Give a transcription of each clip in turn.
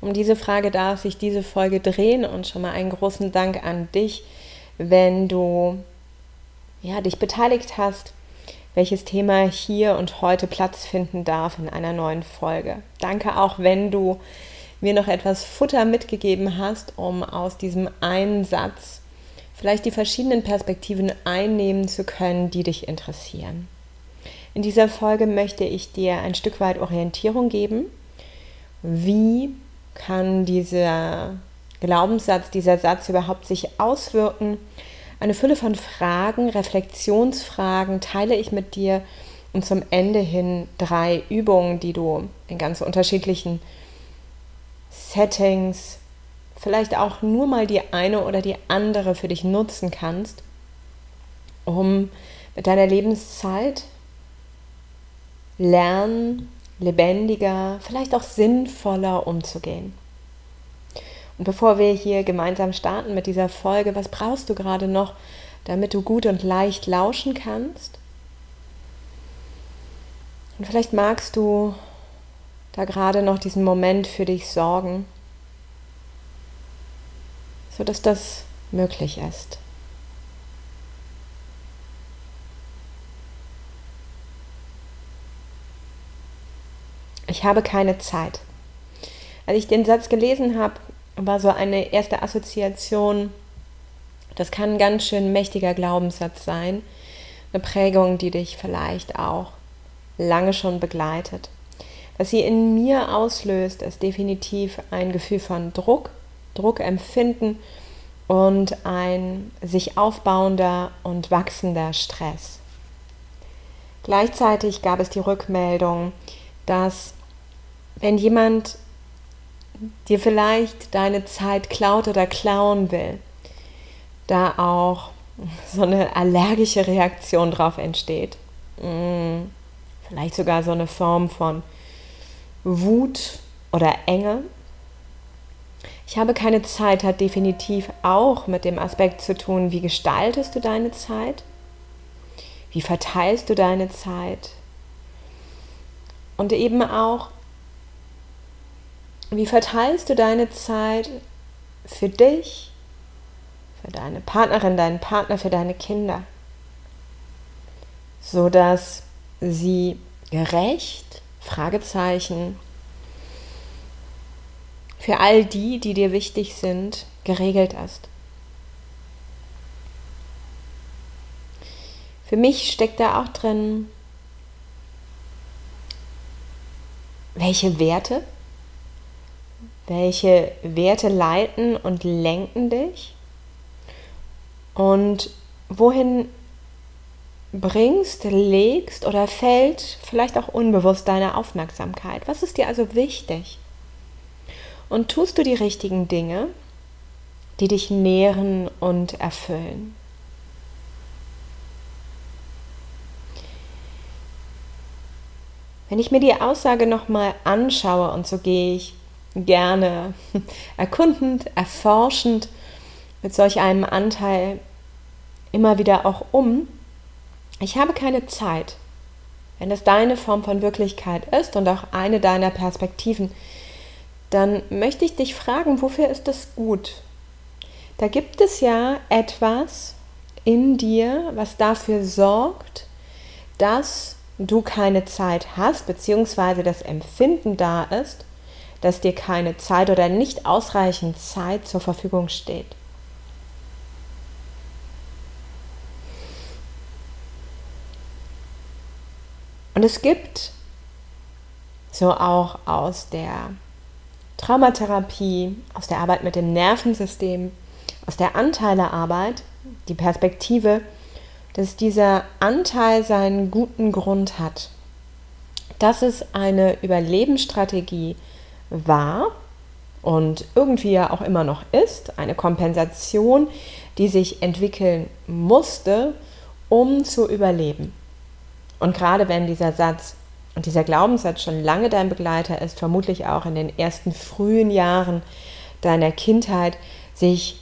Um diese Frage darf sich diese Folge drehen und schon mal einen großen Dank an dich, wenn du ja, dich beteiligt hast, welches Thema hier und heute Platz finden darf in einer neuen Folge. Danke auch, wenn du mir noch etwas Futter mitgegeben hast, um aus diesem einen Satz vielleicht die verschiedenen Perspektiven einnehmen zu können, die dich interessieren. In dieser Folge möchte ich dir ein Stück weit Orientierung geben, wie kann dieser Glaubenssatz, dieser Satz überhaupt sich auswirken. Eine Fülle von Fragen, Reflexionsfragen teile ich mit dir und zum Ende hin drei Übungen, die du in ganz unterschiedlichen Settings, vielleicht auch nur mal die eine oder die andere für dich nutzen kannst, um mit deiner Lebenszeit lernen, lebendiger, vielleicht auch sinnvoller umzugehen. Und bevor wir hier gemeinsam starten mit dieser Folge, was brauchst du gerade noch, damit du gut und leicht lauschen kannst? Und vielleicht magst du da gerade noch diesen Moment für dich sorgen, sodass das möglich ist. Ich habe keine Zeit. Als ich den Satz gelesen habe, war so eine erste Assoziation, das kann ein ganz schön mächtiger Glaubenssatz sein, eine Prägung, die dich vielleicht auch lange schon begleitet. Was sie in mir auslöst, ist definitiv ein Gefühl von Druck, Druckempfinden und ein sich aufbauender und wachsender Stress. Gleichzeitig gab es die Rückmeldung, dass wenn jemand dir vielleicht deine Zeit klaut oder klauen will, da auch so eine allergische Reaktion drauf entsteht. Mm, vielleicht sogar so eine Form von Wut oder Enge. Ich habe keine Zeit hat definitiv auch mit dem Aspekt zu tun, wie gestaltest du deine Zeit? Wie verteilst du deine Zeit? Und eben auch, wie verteilst du deine Zeit für dich, für deine Partnerin, deinen Partner, für deine Kinder, so dass sie gerecht, Fragezeichen, für all die, die dir wichtig sind, geregelt ist. Für mich steckt da auch drin, welche Werte welche Werte leiten und lenken dich? Und wohin bringst, legst oder fällt vielleicht auch unbewusst deine Aufmerksamkeit? Was ist dir also wichtig? Und tust du die richtigen Dinge, die dich nähren und erfüllen? Wenn ich mir die Aussage nochmal anschaue und so gehe ich gerne erkundend, erforschend mit solch einem Anteil immer wieder auch um. Ich habe keine Zeit. Wenn es deine Form von Wirklichkeit ist und auch eine deiner Perspektiven, dann möchte ich dich fragen, wofür ist das gut? Da gibt es ja etwas in dir, was dafür sorgt, dass du keine Zeit hast, beziehungsweise das Empfinden da ist, dass dir keine Zeit oder nicht ausreichend Zeit zur Verfügung steht. Und es gibt so auch aus der Traumatherapie, aus der Arbeit mit dem Nervensystem, aus der Anteilearbeit die Perspektive, dass dieser Anteil seinen guten Grund hat. Dass es eine Überlebensstrategie war, und irgendwie ja auch immer noch ist, eine Kompensation, die sich entwickeln musste, um zu überleben. Und gerade wenn dieser Satz und dieser Glaubenssatz schon lange dein Begleiter ist, vermutlich auch in den ersten frühen Jahren deiner Kindheit sich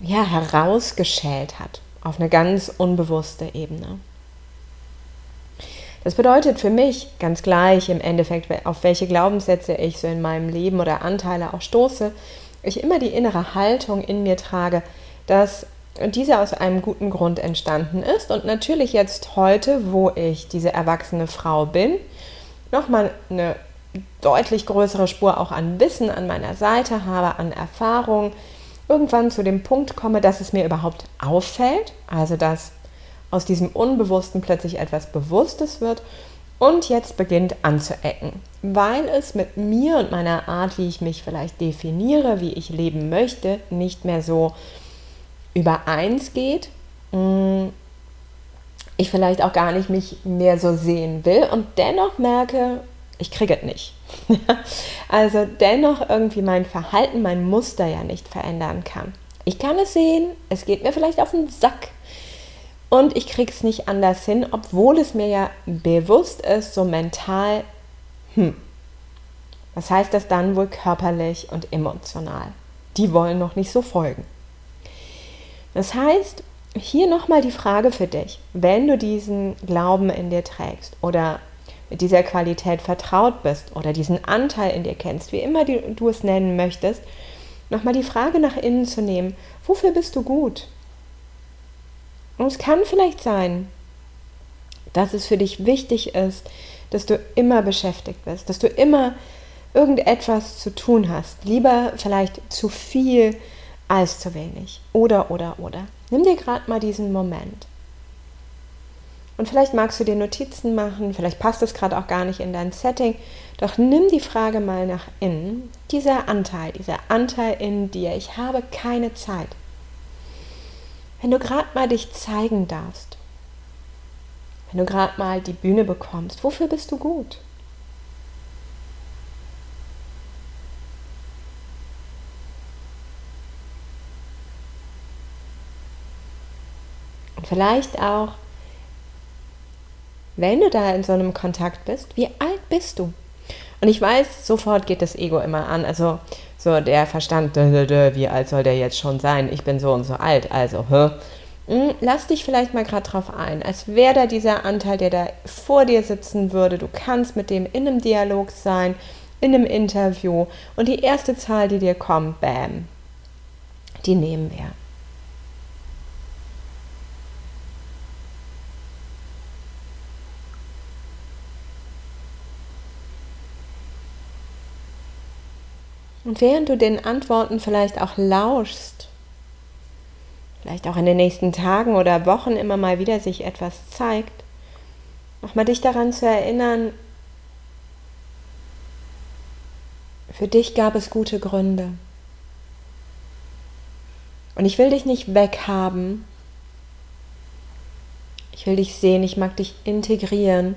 ja herausgeschält hat auf eine ganz unbewusste Ebene. Das bedeutet für mich ganz gleich im Endeffekt, auf welche Glaubenssätze ich so in meinem Leben oder Anteile auch stoße, ich immer die innere Haltung in mir trage, dass diese aus einem guten Grund entstanden ist und natürlich jetzt heute, wo ich diese erwachsene Frau bin, nochmal eine deutlich größere Spur auch an Wissen an meiner Seite habe, an Erfahrung, irgendwann zu dem Punkt komme, dass es mir überhaupt auffällt, also dass aus diesem Unbewussten plötzlich etwas Bewusstes wird und jetzt beginnt anzuecken, weil es mit mir und meiner Art, wie ich mich vielleicht definiere, wie ich leben möchte, nicht mehr so übereins geht. Mm, ich vielleicht auch gar nicht mich mehr so sehen will und dennoch merke, ich kriege es nicht. also dennoch irgendwie mein Verhalten, mein Muster ja nicht verändern kann. Ich kann es sehen, es geht mir vielleicht auf den Sack und ich kriege es nicht anders hin, obwohl es mir ja bewusst ist, so mental, hm, was heißt das dann wohl körperlich und emotional? Die wollen noch nicht so folgen. Das heißt, hier nochmal die Frage für dich, wenn du diesen Glauben in dir trägst oder mit dieser Qualität vertraut bist oder diesen Anteil in dir kennst, wie immer du es nennen möchtest, nochmal die Frage nach innen zu nehmen, wofür bist du gut? Und es kann vielleicht sein, dass es für dich wichtig ist, dass du immer beschäftigt bist, dass du immer irgendetwas zu tun hast. Lieber vielleicht zu viel als zu wenig. Oder, oder, oder. Nimm dir gerade mal diesen Moment. Und vielleicht magst du dir Notizen machen, vielleicht passt es gerade auch gar nicht in dein Setting, doch nimm die Frage mal nach innen. Dieser Anteil, dieser Anteil in dir, ich habe keine Zeit. Wenn du gerade mal dich zeigen darfst, wenn du gerade mal die Bühne bekommst, wofür bist du gut? Und vielleicht auch, wenn du da in so einem Kontakt bist, wie alt bist du? Und ich weiß, sofort geht das Ego immer an. Also so der Verstand, wie alt soll der jetzt schon sein? Ich bin so und so alt. Also, hä? Hm, lass dich vielleicht mal gerade drauf ein, als wäre da dieser Anteil, der da vor dir sitzen würde. Du kannst mit dem in einem Dialog sein, in einem Interview. Und die erste Zahl, die dir kommt, bam, die nehmen wir. Und während du den Antworten vielleicht auch lauschst, vielleicht auch in den nächsten Tagen oder Wochen immer mal wieder sich etwas zeigt, nochmal dich daran zu erinnern, für dich gab es gute Gründe. Und ich will dich nicht weghaben. Ich will dich sehen, ich mag dich integrieren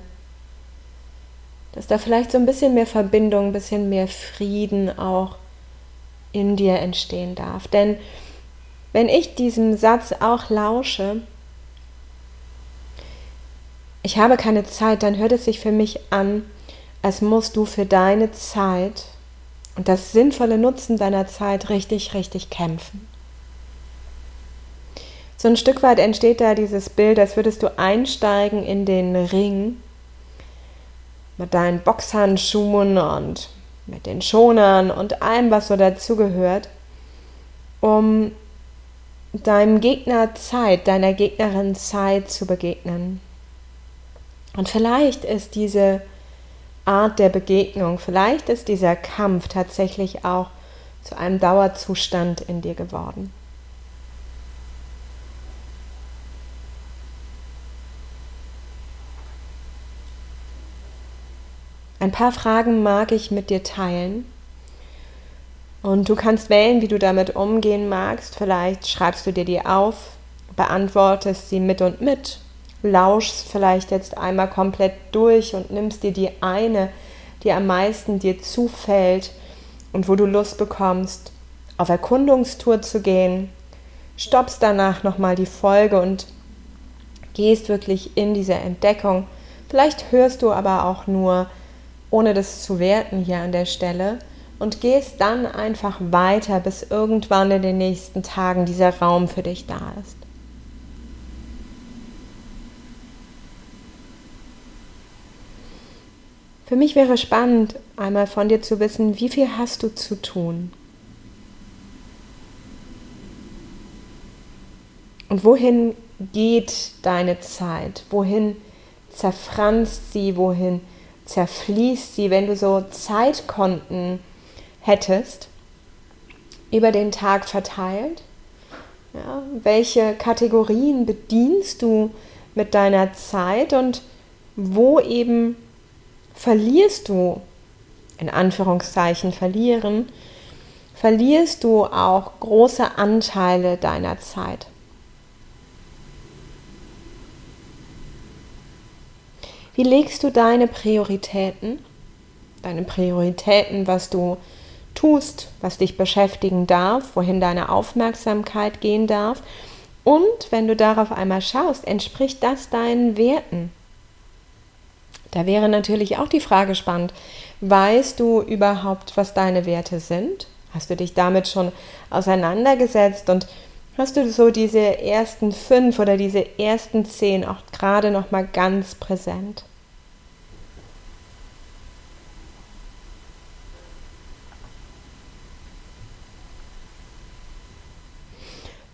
dass da vielleicht so ein bisschen mehr Verbindung, ein bisschen mehr Frieden auch in dir entstehen darf. Denn wenn ich diesem Satz auch lausche, ich habe keine Zeit, dann hört es sich für mich an, als musst du für deine Zeit und das sinnvolle Nutzen deiner Zeit richtig, richtig kämpfen. So ein Stück weit entsteht da dieses Bild, als würdest du einsteigen in den Ring mit deinen Boxhandschuhen und mit den Schonern und allem, was so dazugehört, um deinem Gegner Zeit, deiner Gegnerin Zeit zu begegnen. Und vielleicht ist diese Art der Begegnung, vielleicht ist dieser Kampf tatsächlich auch zu einem Dauerzustand in dir geworden. Ein paar Fragen mag ich mit dir teilen. Und du kannst wählen, wie du damit umgehen magst. Vielleicht schreibst du dir die auf, beantwortest sie mit und mit, lauschst vielleicht jetzt einmal komplett durch und nimmst dir die eine, die am meisten dir zufällt und wo du Lust bekommst, auf Erkundungstour zu gehen, stoppst danach nochmal die Folge und gehst wirklich in diese Entdeckung. Vielleicht hörst du aber auch nur, ohne das zu werten hier an der Stelle, und gehst dann einfach weiter, bis irgendwann in den nächsten Tagen dieser Raum für dich da ist. Für mich wäre spannend, einmal von dir zu wissen, wie viel hast du zu tun? Und wohin geht deine Zeit? Wohin zerfranst sie? Wohin zerfließt sie, wenn du so Zeitkonten hättest über den Tag verteilt? Ja, welche Kategorien bedienst du mit deiner Zeit und wo eben verlierst du, in Anführungszeichen verlieren, verlierst du auch große Anteile deiner Zeit. Wie legst du deine Prioritäten? Deine Prioritäten, was du tust, was dich beschäftigen darf, wohin deine Aufmerksamkeit gehen darf. Und wenn du darauf einmal schaust, entspricht das deinen Werten? Da wäre natürlich auch die Frage spannend, weißt du überhaupt, was deine Werte sind? Hast du dich damit schon auseinandergesetzt und hast du so diese ersten fünf oder diese ersten zehn auch gerade noch mal ganz präsent?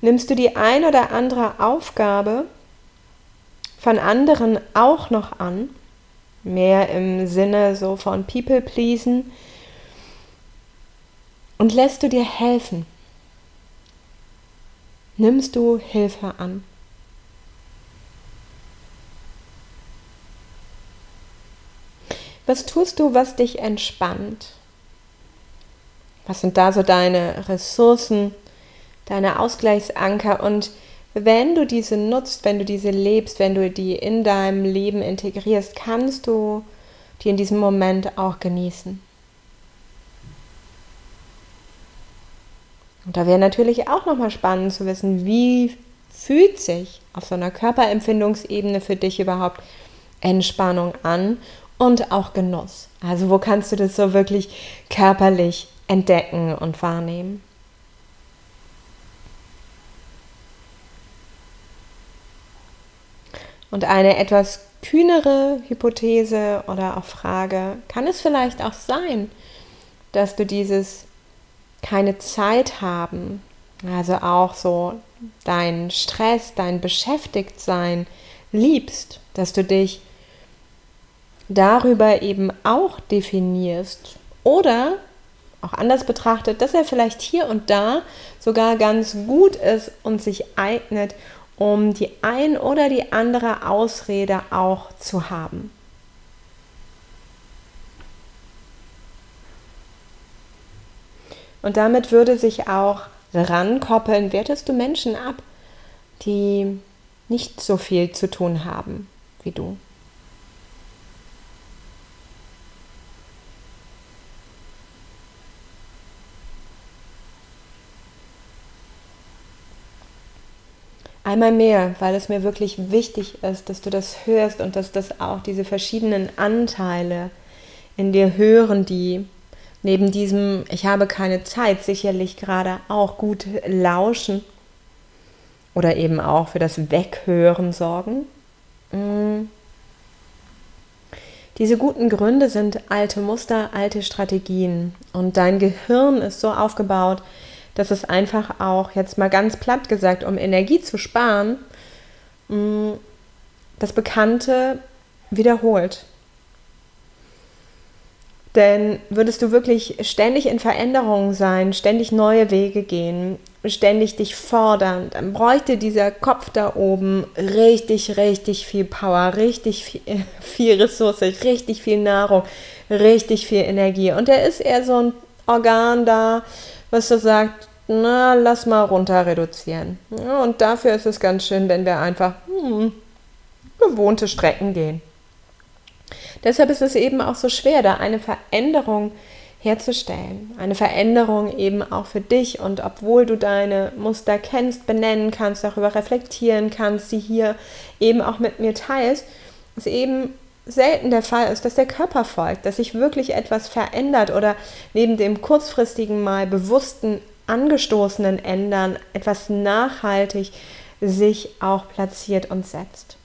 Nimmst du die ein oder andere Aufgabe von anderen auch noch an? mehr im Sinne so von People pleasen und lässt du dir helfen? Nimmst du Hilfe an? Was tust du, was dich entspannt? Was sind da so deine Ressourcen, deine Ausgleichsanker und wenn du diese nutzt, wenn du diese lebst, wenn du die in deinem Leben integrierst, kannst du die in diesem Moment auch genießen. Und da wäre natürlich auch nochmal spannend zu wissen, wie fühlt sich auf so einer Körperempfindungsebene für dich überhaupt Entspannung an und auch Genuss. Also wo kannst du das so wirklich körperlich entdecken und wahrnehmen? Und eine etwas kühnere Hypothese oder auch Frage, kann es vielleicht auch sein, dass du dieses keine Zeit haben, also auch so dein Stress, dein Beschäftigtsein liebst, dass du dich darüber eben auch definierst oder auch anders betrachtet, dass er vielleicht hier und da sogar ganz gut ist und sich eignet, um die ein oder die andere Ausrede auch zu haben. Und damit würde sich auch rankoppeln, wertest du Menschen ab, die nicht so viel zu tun haben wie du. Einmal mehr, weil es mir wirklich wichtig ist, dass du das hörst und dass das auch diese verschiedenen Anteile in dir hören, die neben diesem Ich habe keine Zeit sicherlich gerade auch gut lauschen oder eben auch für das Weghören sorgen. Mm. Diese guten Gründe sind alte Muster, alte Strategien und dein Gehirn ist so aufgebaut, dass es einfach auch, jetzt mal ganz platt gesagt, um Energie zu sparen, mm, das Bekannte wiederholt. Denn würdest du wirklich ständig in Veränderungen sein, ständig neue Wege gehen, ständig dich fordern, dann bräuchte dieser Kopf da oben richtig, richtig viel Power, richtig viel, viel Ressource, richtig viel Nahrung, richtig viel Energie. Und er ist eher so ein Organ da, was so sagt, na, lass mal runter reduzieren. Und dafür ist es ganz schön, wenn wir einfach hm, gewohnte Strecken gehen. Deshalb ist es eben auch so schwer, da eine Veränderung herzustellen. Eine Veränderung eben auch für dich. Und obwohl du deine Muster kennst, benennen kannst, darüber reflektieren kannst, sie hier eben auch mit mir teilst, ist eben selten der Fall ist, dass der Körper folgt, dass sich wirklich etwas verändert oder neben dem kurzfristigen mal bewussten angestoßenen Ändern etwas nachhaltig sich auch platziert und setzt.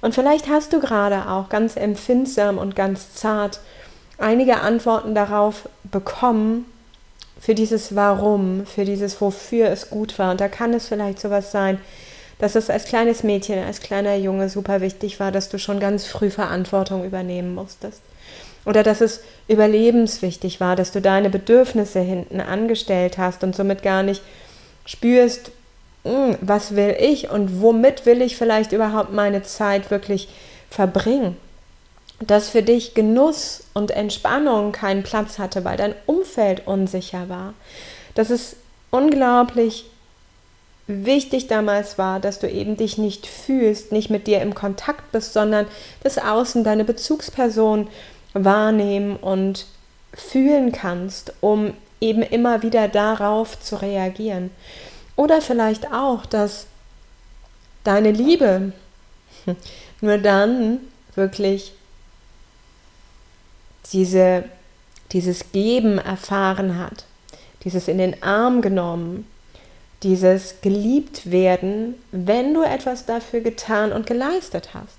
Und vielleicht hast du gerade auch ganz empfindsam und ganz zart einige Antworten darauf bekommen, für dieses Warum, für dieses Wofür es gut war. Und da kann es vielleicht sowas sein, dass es als kleines Mädchen, als kleiner Junge super wichtig war, dass du schon ganz früh Verantwortung übernehmen musstest. Oder dass es überlebenswichtig war, dass du deine Bedürfnisse hinten angestellt hast und somit gar nicht spürst, hm, was will ich und womit will ich vielleicht überhaupt meine Zeit wirklich verbringen. Dass für dich Genuss und Entspannung keinen Platz hatte, weil dein Umfeld unsicher war. Dass es unglaublich wichtig damals war, dass du eben dich nicht fühlst, nicht mit dir im Kontakt bist, sondern das Außen, deine Bezugsperson wahrnehmen und fühlen kannst, um eben immer wieder darauf zu reagieren. Oder vielleicht auch, dass deine Liebe nur dann wirklich diese, dieses Geben erfahren hat, dieses in den Arm genommen, dieses geliebt werden, wenn du etwas dafür getan und geleistet hast.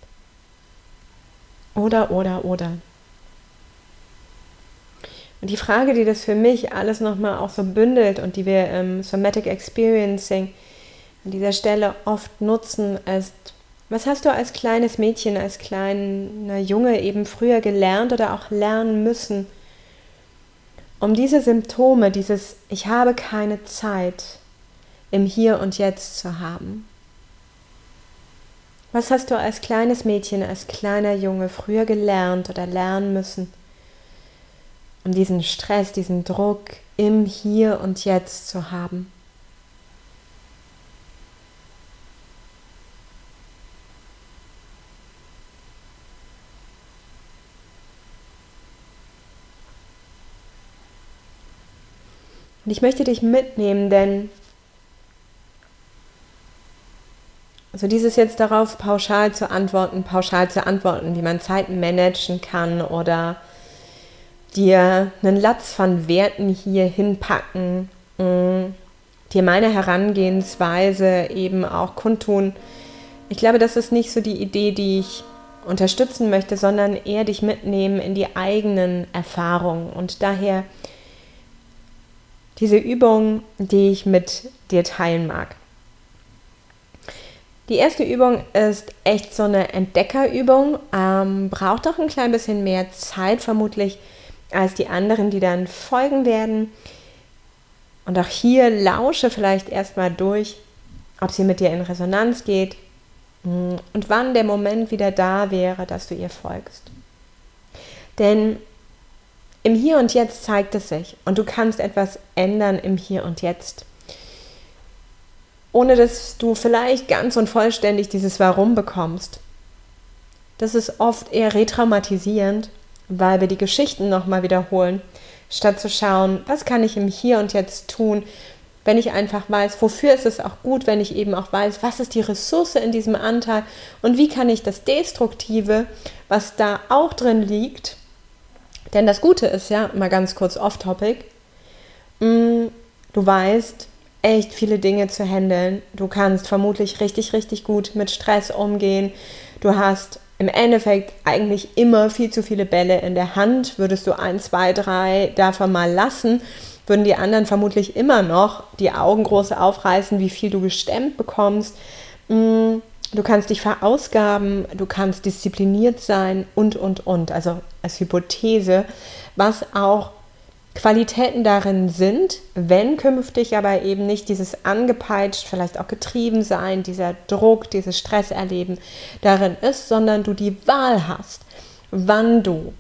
Oder, oder, oder. Und die Frage, die das für mich alles nochmal auch so bündelt und die wir im Somatic Experiencing an dieser Stelle oft nutzen, ist, was hast du als kleines Mädchen, als kleiner Junge eben früher gelernt oder auch lernen müssen, um diese Symptome, dieses Ich habe keine Zeit, im Hier und Jetzt zu haben. Was hast du als kleines Mädchen, als kleiner Junge früher gelernt oder lernen müssen, um diesen Stress, diesen Druck im Hier und Jetzt zu haben? Und ich möchte dich mitnehmen, denn Also dieses jetzt darauf pauschal zu antworten, pauschal zu antworten, wie man Zeit managen kann oder dir einen Latz von Werten hier hinpacken, mm, dir meine Herangehensweise eben auch kundtun. Ich glaube, das ist nicht so die Idee, die ich unterstützen möchte, sondern eher dich mitnehmen in die eigenen Erfahrungen und daher diese Übung, die ich mit dir teilen mag. Die erste Übung ist echt so eine Entdeckerübung, ähm, braucht auch ein klein bisschen mehr Zeit vermutlich als die anderen, die dann folgen werden. Und auch hier lausche vielleicht erstmal durch, ob sie mit dir in Resonanz geht mm, und wann der Moment wieder da wäre, dass du ihr folgst. Denn im Hier und Jetzt zeigt es sich und du kannst etwas ändern im Hier und Jetzt ohne dass du vielleicht ganz und vollständig dieses Warum bekommst. Das ist oft eher retraumatisierend, weil wir die Geschichten nochmal wiederholen, statt zu schauen, was kann ich im Hier und Jetzt tun, wenn ich einfach weiß, wofür ist es auch gut, wenn ich eben auch weiß, was ist die Ressource in diesem Anteil und wie kann ich das Destruktive, was da auch drin liegt, denn das Gute ist ja, mal ganz kurz off-topic, mm, du weißt, echt viele Dinge zu handeln. Du kannst vermutlich richtig, richtig gut mit Stress umgehen. Du hast im Endeffekt eigentlich immer viel zu viele Bälle in der Hand. Würdest du ein, zwei, drei davon mal lassen, würden die anderen vermutlich immer noch die Augen groß aufreißen, wie viel du gestemmt bekommst. Mm, du kannst dich verausgaben, du kannst diszipliniert sein und, und, und. Also als Hypothese, was auch Qualitäten darin sind, wenn künftig aber eben nicht dieses angepeitscht, vielleicht auch getrieben sein, dieser Druck, dieses Stress erleben darin ist, sondern du die Wahl hast, wann du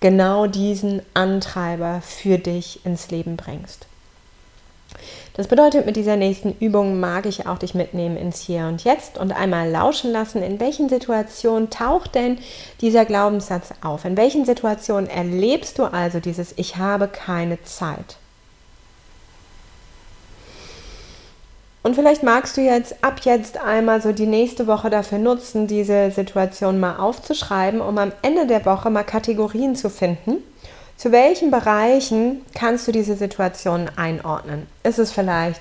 genau diesen Antreiber für dich ins Leben bringst. Das bedeutet, mit dieser nächsten Übung mag ich auch dich mitnehmen ins Hier und Jetzt und einmal lauschen lassen, in welchen Situationen taucht denn dieser Glaubenssatz auf? In welchen Situationen erlebst du also dieses Ich habe keine Zeit? Und vielleicht magst du jetzt ab jetzt einmal so die nächste Woche dafür nutzen, diese Situation mal aufzuschreiben, um am Ende der Woche mal Kategorien zu finden zu welchen Bereichen kannst du diese Situation einordnen? Ist es vielleicht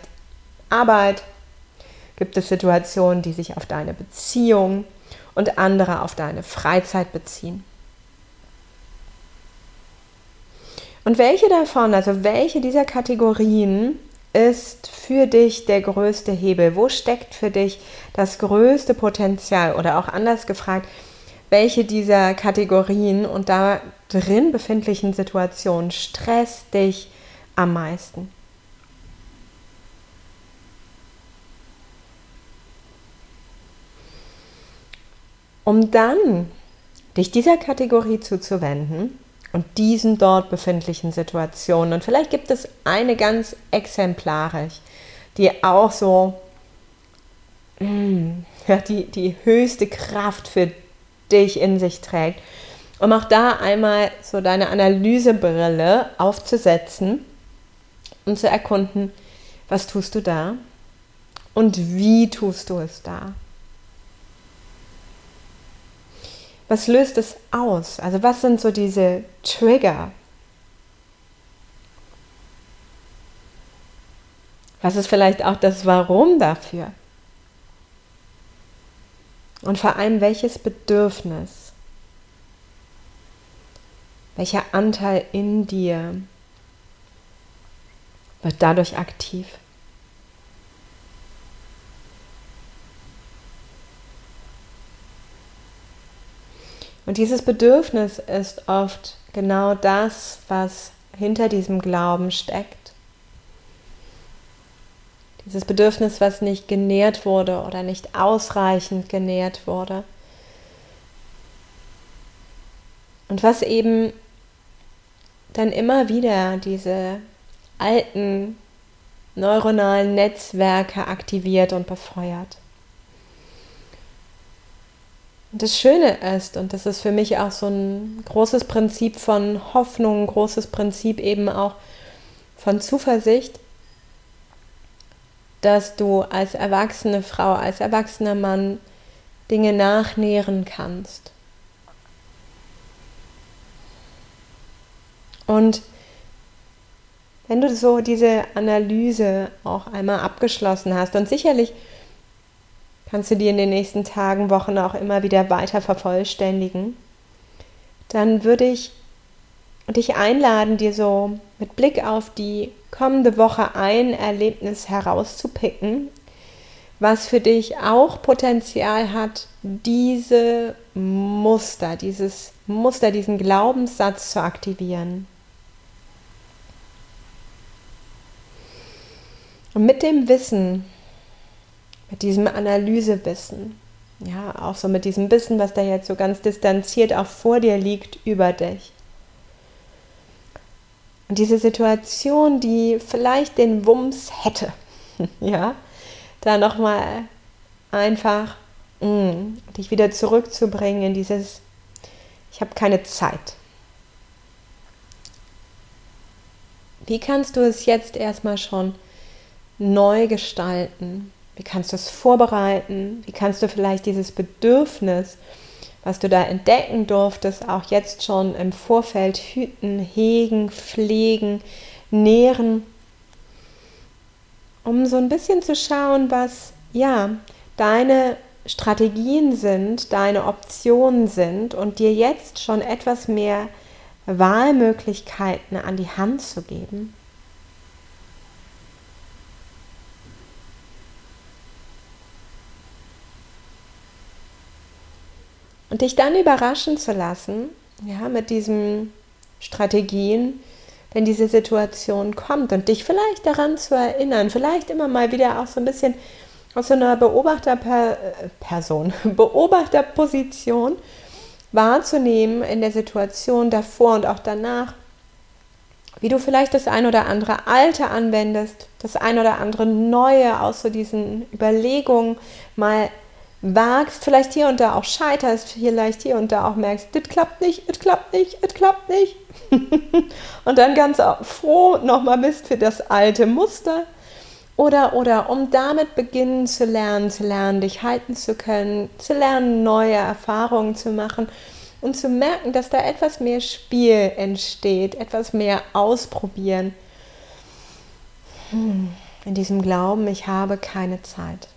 Arbeit? Gibt es Situationen, die sich auf deine Beziehung und andere auf deine Freizeit beziehen? Und welche davon, also welche dieser Kategorien ist für dich der größte Hebel? Wo steckt für dich das größte Potenzial? Oder auch anders gefragt, welche dieser Kategorien und da drin befindlichen Situationen stresst dich am meisten? Um dann dich dieser Kategorie zuzuwenden und diesen dort befindlichen Situationen. Und vielleicht gibt es eine ganz exemplarisch, die auch so mm, ja, die, die höchste Kraft für dich in sich trägt. Um auch da einmal so deine Analysebrille aufzusetzen und zu erkunden, was tust du da und wie tust du es da. Was löst es aus? Also was sind so diese Trigger? Was ist vielleicht auch das Warum dafür? Und vor allem, welches Bedürfnis, welcher Anteil in dir wird dadurch aktiv? Und dieses Bedürfnis ist oft genau das, was hinter diesem Glauben steckt dieses Bedürfnis, was nicht genährt wurde oder nicht ausreichend genährt wurde. Und was eben dann immer wieder diese alten neuronalen Netzwerke aktiviert und befeuert. Und das Schöne ist, und das ist für mich auch so ein großes Prinzip von Hoffnung, ein großes Prinzip eben auch von Zuversicht, dass du als erwachsene Frau, als erwachsener Mann Dinge nachnähren kannst. Und wenn du so diese Analyse auch einmal abgeschlossen hast und sicherlich kannst du die in den nächsten Tagen, Wochen auch immer wieder weiter vervollständigen, dann würde ich dich einladen, dir so mit Blick auf die kommende Woche ein Erlebnis herauszupicken, was für dich auch Potenzial hat, diese Muster, dieses Muster, diesen Glaubenssatz zu aktivieren. Und mit dem Wissen, mit diesem Analysewissen, ja, auch so mit diesem Wissen, was da jetzt so ganz distanziert auch vor dir liegt über dich, und diese Situation, die vielleicht den Wumms hätte, ja, da nochmal einfach mh, mm, dich wieder zurückzubringen in dieses, ich habe keine Zeit. Wie kannst du es jetzt erstmal schon neu gestalten? Wie kannst du es vorbereiten? Wie kannst du vielleicht dieses Bedürfnis, was du da entdecken durftest, auch jetzt schon im Vorfeld hüten, hegen, pflegen, nähren, um so ein bisschen zu schauen, was ja deine Strategien sind, deine Optionen sind und dir jetzt schon etwas mehr Wahlmöglichkeiten an die Hand zu geben. Und dich dann überraschen zu lassen, ja, mit diesen Strategien, wenn diese Situation kommt und dich vielleicht daran zu erinnern, vielleicht immer mal wieder auch so ein bisschen aus so einer Beobachterperson, Beobachterposition wahrzunehmen in der Situation davor und auch danach wie du vielleicht das ein oder andere Alte anwendest, das ein oder andere Neue aus so diesen Überlegungen mal wagst, vielleicht hier und da auch scheiterst, vielleicht hier und da auch merkst, das klappt nicht, es klappt nicht, es klappt nicht. und dann ganz froh nochmal bist für das alte Muster. Oder, oder um damit beginnen zu lernen, zu lernen, dich halten zu können, zu lernen, neue Erfahrungen zu machen und zu merken, dass da etwas mehr Spiel entsteht, etwas mehr ausprobieren. Hm, in diesem Glauben, ich habe keine Zeit.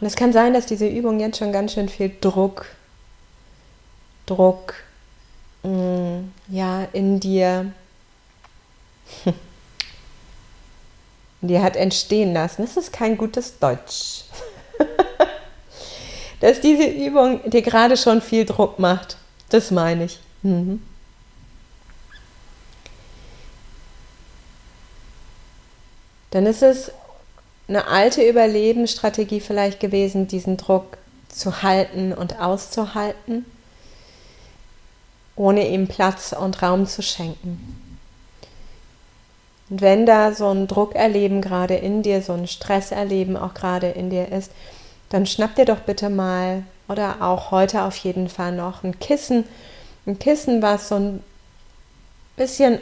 Und es kann sein, dass diese Übung jetzt schon ganz schön viel Druck, Druck, mh, mm, ja, in dir, in dir hat entstehen lassen. Das ist kein gutes Deutsch. dass diese Übung dir gerade schon viel Druck macht. Das meine ich. Mhm. Dann ist es eine alte Überlebensstrategie vielleicht gewesen, diesen Druck zu halten und auszuhalten, ohne ihm Platz und Raum zu schenken. Und wenn da so ein Druckerleben gerade in dir, so ein Stresserleben auch gerade in dir ist, dann schnapp dir doch bitte mal oder auch heute auf jeden Fall noch ein Kissen. Ein Kissen, was so ein bisschen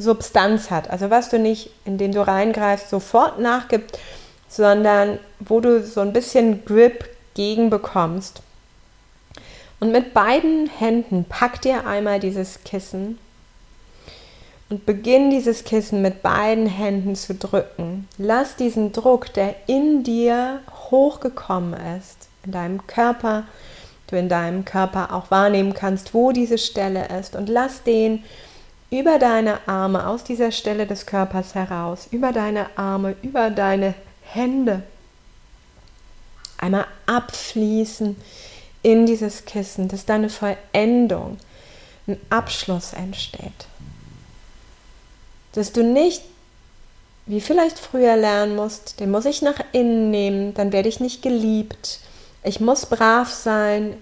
Substanz hat. Also was du nicht, indem du reingreifst, sofort nachgibt, sondern wo du so ein bisschen Grip gegenbekommst. Und mit beiden Händen pack dir einmal dieses Kissen und beginn dieses Kissen mit beiden Händen zu drücken. Lass diesen Druck, der in dir hochgekommen ist, in deinem Körper, du in deinem Körper auch wahrnehmen kannst, wo diese Stelle ist und lass den über deine Arme aus dieser Stelle des Körpers heraus, über deine Arme, über deine Hände einmal abfließen in dieses Kissen, dass da eine Vollendung, ein Abschluss entsteht. Dass du nicht, wie vielleicht früher lernen musst, den muss ich nach innen nehmen, dann werde ich nicht geliebt. Ich muss brav sein.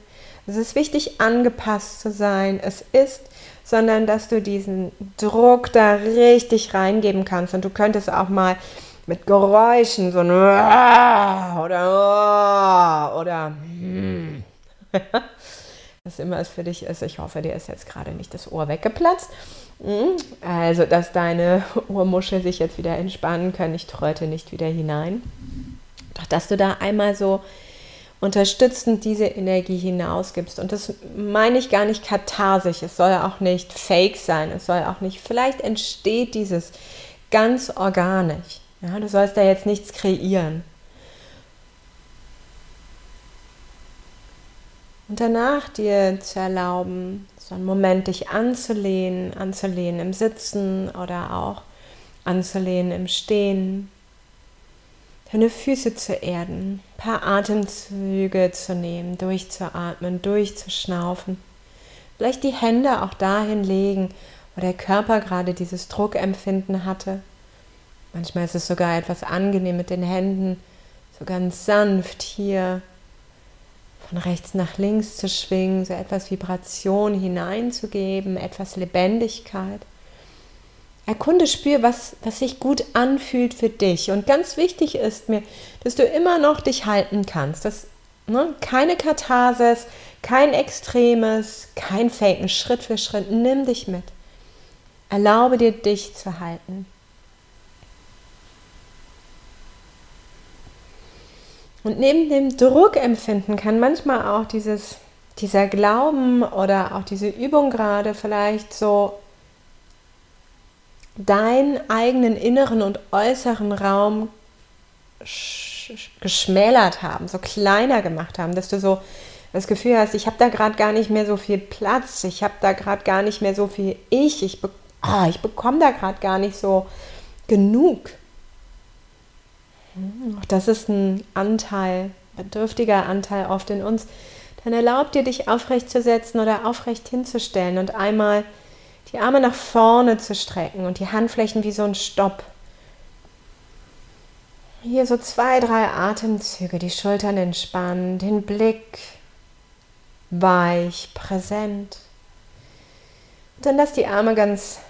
Es ist wichtig, angepasst zu sein. Es ist sondern dass du diesen Druck da richtig reingeben kannst. Und du könntest auch mal mit Geräuschen so ein oder oder hm. was immer es für dich ist. Ich hoffe, dir ist jetzt gerade nicht das Ohr weggeplatzt. Hm. Also, dass deine Ohrmuschel sich jetzt wieder entspannen können. Ich tröte nicht wieder hinein. Doch, dass du da einmal so unterstützend diese Energie hinausgibst. Und das meine ich gar nicht katharsisch, es soll auch nicht fake sein, es soll auch nicht, vielleicht entsteht dieses ganz organisch. Ja, du sollst da jetzt nichts kreieren. Und danach dir zu erlauben, so einen Moment dich anzulehnen, anzulehnen im Sitzen oder auch anzulehnen im Stehen, deine Füße zu erden, ein paar Atemzüge zu nehmen, durchzuatmen, durchzuschnaufen. Vielleicht die Hände auch dahin legen, wo der Körper gerade dieses Druckempfinden hatte. Manchmal ist es sogar etwas angenehm mit den Händen, so ganz sanft hier von rechts nach links zu schwingen, so etwas Vibration hineinzugeben, etwas Lebendigkeit. Erkunde, spür, was, was sich gut anfühlt für dich. Und ganz wichtig ist mir, dass du immer noch dich halten kannst. Das, ne, keine Katharsis, kein Extremes, kein Faken, Schritt für Schritt. Nimm dich mit. Erlaube dir, dich zu halten. Und neben dem Druckempfinden kann manchmal auch dieses, dieser Glauben oder auch diese Übung gerade vielleicht so deinen eigenen inneren und äußeren Raum geschmälert haben, so kleiner gemacht haben, dass du so das Gefühl hast, ich habe da gerade gar nicht mehr so viel Platz, ich habe da gerade gar nicht mehr so viel Ich, ich, be oh, ich bekomme da gerade gar nicht so genug. Hm, auch das ist ein Anteil, bedürftiger Anteil oft in uns. Dann erlaubt dir, dich aufrecht zu setzen oder aufrecht hinzustellen und einmal die Arme nach vorne zu strecken und die Handflächen wie so ein Stopp. Hier so zwei, drei Atemzüge, die Schultern entspannen, den Blick weich, präsent. Und dann lass die Arme ganz,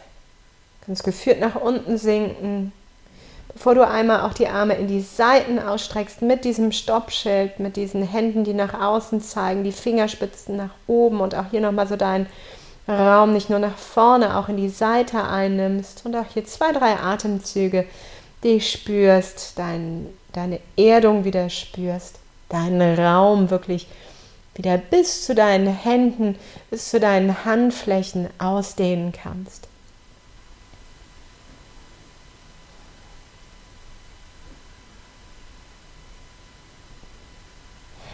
ganz geführt nach unten sinken, bevor du einmal auch die Arme in die Seiten ausstreckst mit diesem Stoppschild, mit diesen Händen, die nach außen zeigen, die Fingerspitzen nach oben und auch hier nochmal so deinen Raum nicht nur nach vorne, auch in die Seite einnimmst und auch hier zwei, drei Atemzüge dich spürst, dein, deine Erdung wieder spürst, deinen Raum wirklich wieder bis zu deinen Händen, bis zu deinen Handflächen ausdehnen kannst.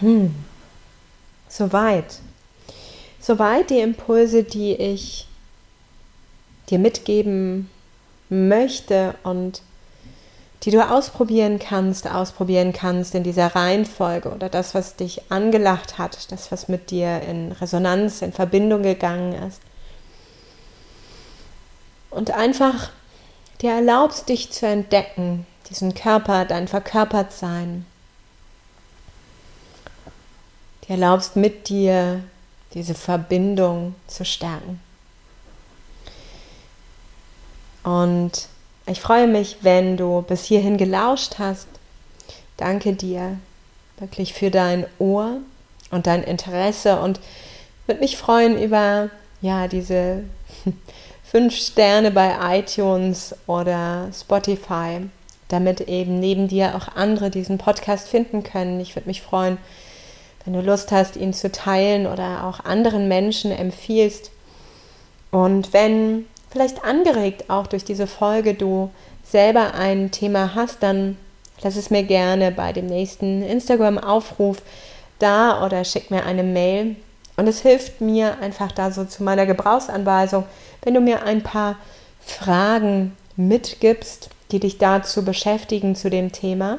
Hm. Soweit. Soweit die Impulse, die ich dir mitgeben möchte und die du ausprobieren kannst, ausprobieren kannst in dieser Reihenfolge oder das, was dich angelacht hat, das, was mit dir in Resonanz, in Verbindung gegangen ist. Und einfach dir erlaubst, dich zu entdecken, diesen Körper, dein Verkörpertsein. Dir erlaubst mit dir diese Verbindung zu stärken. Und ich freue mich, wenn du bis hierhin gelauscht hast. Danke dir wirklich für dein Ohr und dein Interesse und würde mich freuen über ja diese fünf Sterne bei iTunes oder Spotify, damit eben neben dir auch andere diesen Podcast finden können. Ich würde mich freuen, wenn du Lust hast, ihn zu teilen oder auch anderen Menschen empfiehlst. Und wenn vielleicht angeregt auch durch diese Folge du selber ein Thema hast, dann lass es mir gerne bei dem nächsten Instagram-Aufruf da oder schick mir eine Mail. Und es hilft mir einfach da so zu meiner Gebrauchsanweisung, wenn du mir ein paar Fragen mitgibst, die dich dazu beschäftigen zu dem Thema,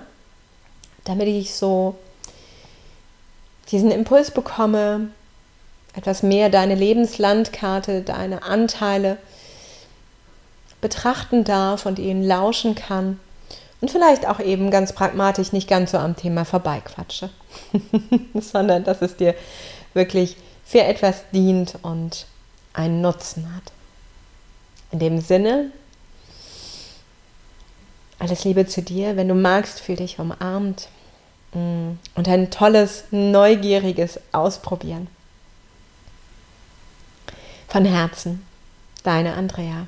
damit ich so diesen Impuls bekomme, etwas mehr deine Lebenslandkarte, deine Anteile betrachten darf und ihnen lauschen kann und vielleicht auch eben ganz pragmatisch nicht ganz so am Thema vorbeiquatsche, sondern dass es dir wirklich für etwas dient und einen Nutzen hat. In dem Sinne, alles Liebe zu dir. Wenn du magst, fühl dich umarmt. Mm, und ein tolles, neugieriges Ausprobieren. Von Herzen, deine Andrea.